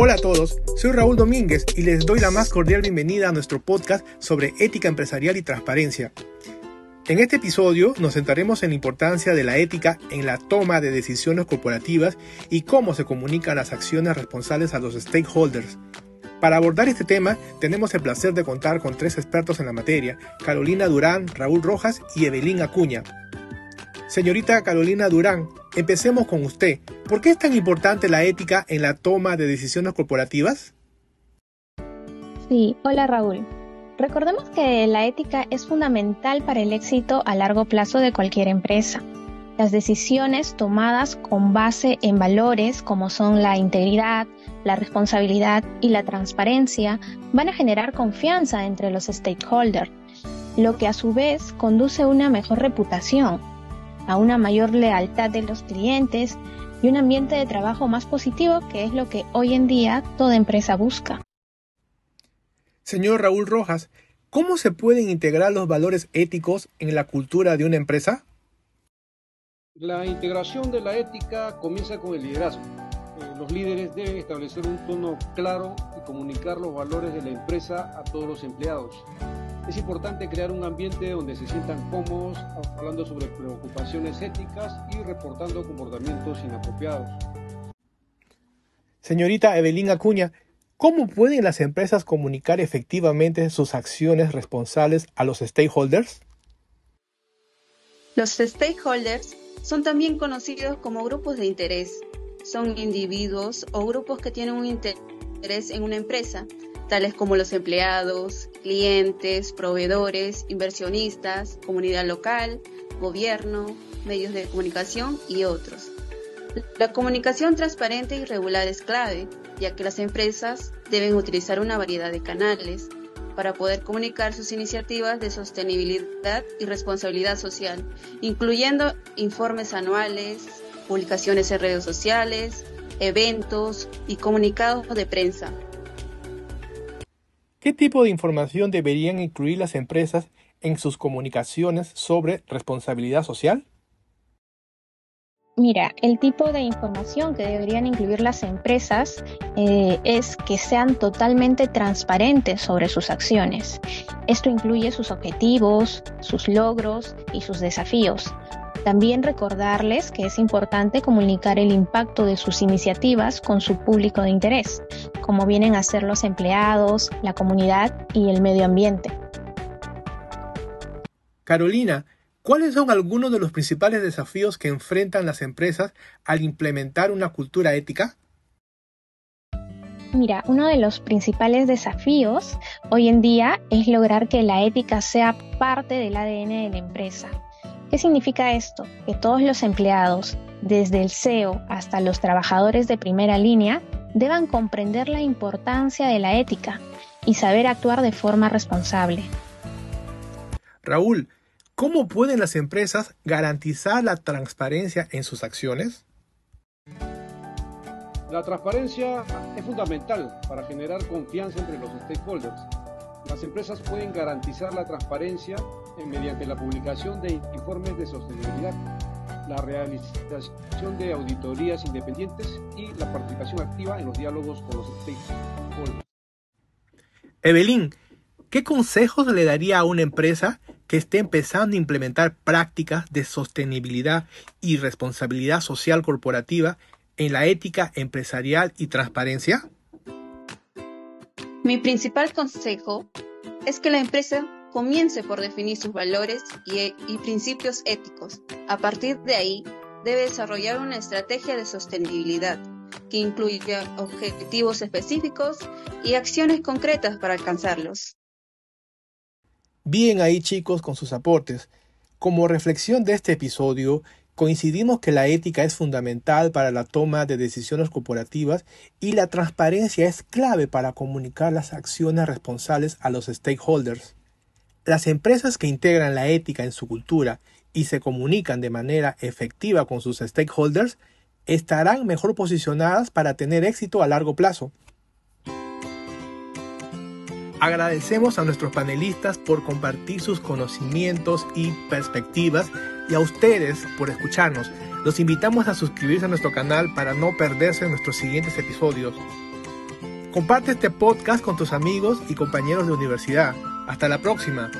Hola a todos, soy Raúl Domínguez y les doy la más cordial bienvenida a nuestro podcast sobre ética empresarial y transparencia. En este episodio nos centraremos en la importancia de la ética en la toma de decisiones corporativas y cómo se comunican las acciones responsables a los stakeholders. Para abordar este tema tenemos el placer de contar con tres expertos en la materia, Carolina Durán, Raúl Rojas y Evelyn Acuña. Señorita Carolina Durán, empecemos con usted. ¿Por qué es tan importante la ética en la toma de decisiones corporativas? Sí, hola Raúl. Recordemos que la ética es fundamental para el éxito a largo plazo de cualquier empresa. Las decisiones tomadas con base en valores como son la integridad, la responsabilidad y la transparencia van a generar confianza entre los stakeholders, lo que a su vez conduce a una mejor reputación a una mayor lealtad de los clientes y un ambiente de trabajo más positivo, que es lo que hoy en día toda empresa busca. Señor Raúl Rojas, ¿cómo se pueden integrar los valores éticos en la cultura de una empresa? La integración de la ética comienza con el liderazgo. Eh, los líderes deben establecer un tono claro y comunicar los valores de la empresa a todos los empleados es importante crear un ambiente donde se sientan cómodos, hablando sobre preocupaciones éticas y reportando comportamientos inapropiados. Señorita Evelyn Acuña, ¿cómo pueden las empresas comunicar efectivamente sus acciones responsables a los stakeholders? Los stakeholders son también conocidos como grupos de interés. Son individuos o grupos que tienen un interés en una empresa tales como los empleados, clientes, proveedores, inversionistas, comunidad local, gobierno, medios de comunicación y otros. La comunicación transparente y regular es clave, ya que las empresas deben utilizar una variedad de canales para poder comunicar sus iniciativas de sostenibilidad y responsabilidad social, incluyendo informes anuales, publicaciones en redes sociales, eventos y comunicados de prensa, ¿Qué tipo de información deberían incluir las empresas en sus comunicaciones sobre responsabilidad social? Mira, el tipo de información que deberían incluir las empresas eh, es que sean totalmente transparentes sobre sus acciones. Esto incluye sus objetivos, sus logros y sus desafíos, también recordarles que es importante comunicar el impacto de sus iniciativas con su público de interés, como vienen a ser los empleados, la comunidad y el medio ambiente. Carolina, ¿cuáles son algunos de los principales desafíos que enfrentan las empresas al implementar una cultura ética? Mira, uno de los principales desafíos hoy en día es lograr que la ética sea parte del ADN de la empresa ¿Qué significa esto? Que todos los empleados, desde el CEO hasta los trabajadores de primera línea, deban comprender la importancia de la ética y saber actuar de forma responsable. Raúl, ¿cómo pueden las empresas garantizar la transparencia en sus acciones? La transparencia es fundamental para generar confianza entre los stakeholders las empresas pueden garantizar la transparencia mediante la publicación de informes de sostenibilidad, la realización de auditorías independientes y la participación activa en los diálogos con los stakeholders. Evelyn, ¿qué consejos le daría a una empresa que esté empezando a implementar prácticas de sostenibilidad y responsabilidad social corporativa en la ética empresarial y transparencia? Mi principal consejo es que la empresa comience por definir sus valores y, principios éticos. A partir de ahí, debe desarrollar una estrategia de sostenibilidad que incluya objetivos específicos y acciones concretas para alcanzarlos. Bien ahí chicos con sus aportes. Como reflexión de este episodio, Coincidimos que la ética es fundamental para la toma de decisiones corporativas y la transparencia es clave para comunicar las acciones responsables a los stakeholders. Las empresas que integran la ética en su cultura y se comunican de manera efectiva con sus stakeholders estarán mejor posicionadas para tener éxito a largo plazo. Agradecemos a nuestros panelistas por compartir sus conocimientos y perspectivas y a ustedes por escucharnos. Los invitamos a suscribirse a nuestro canal para no perderse nuestros siguientes episodios. Comparte este podcast con tus amigos y compañeros de universidad. Hasta la próxima.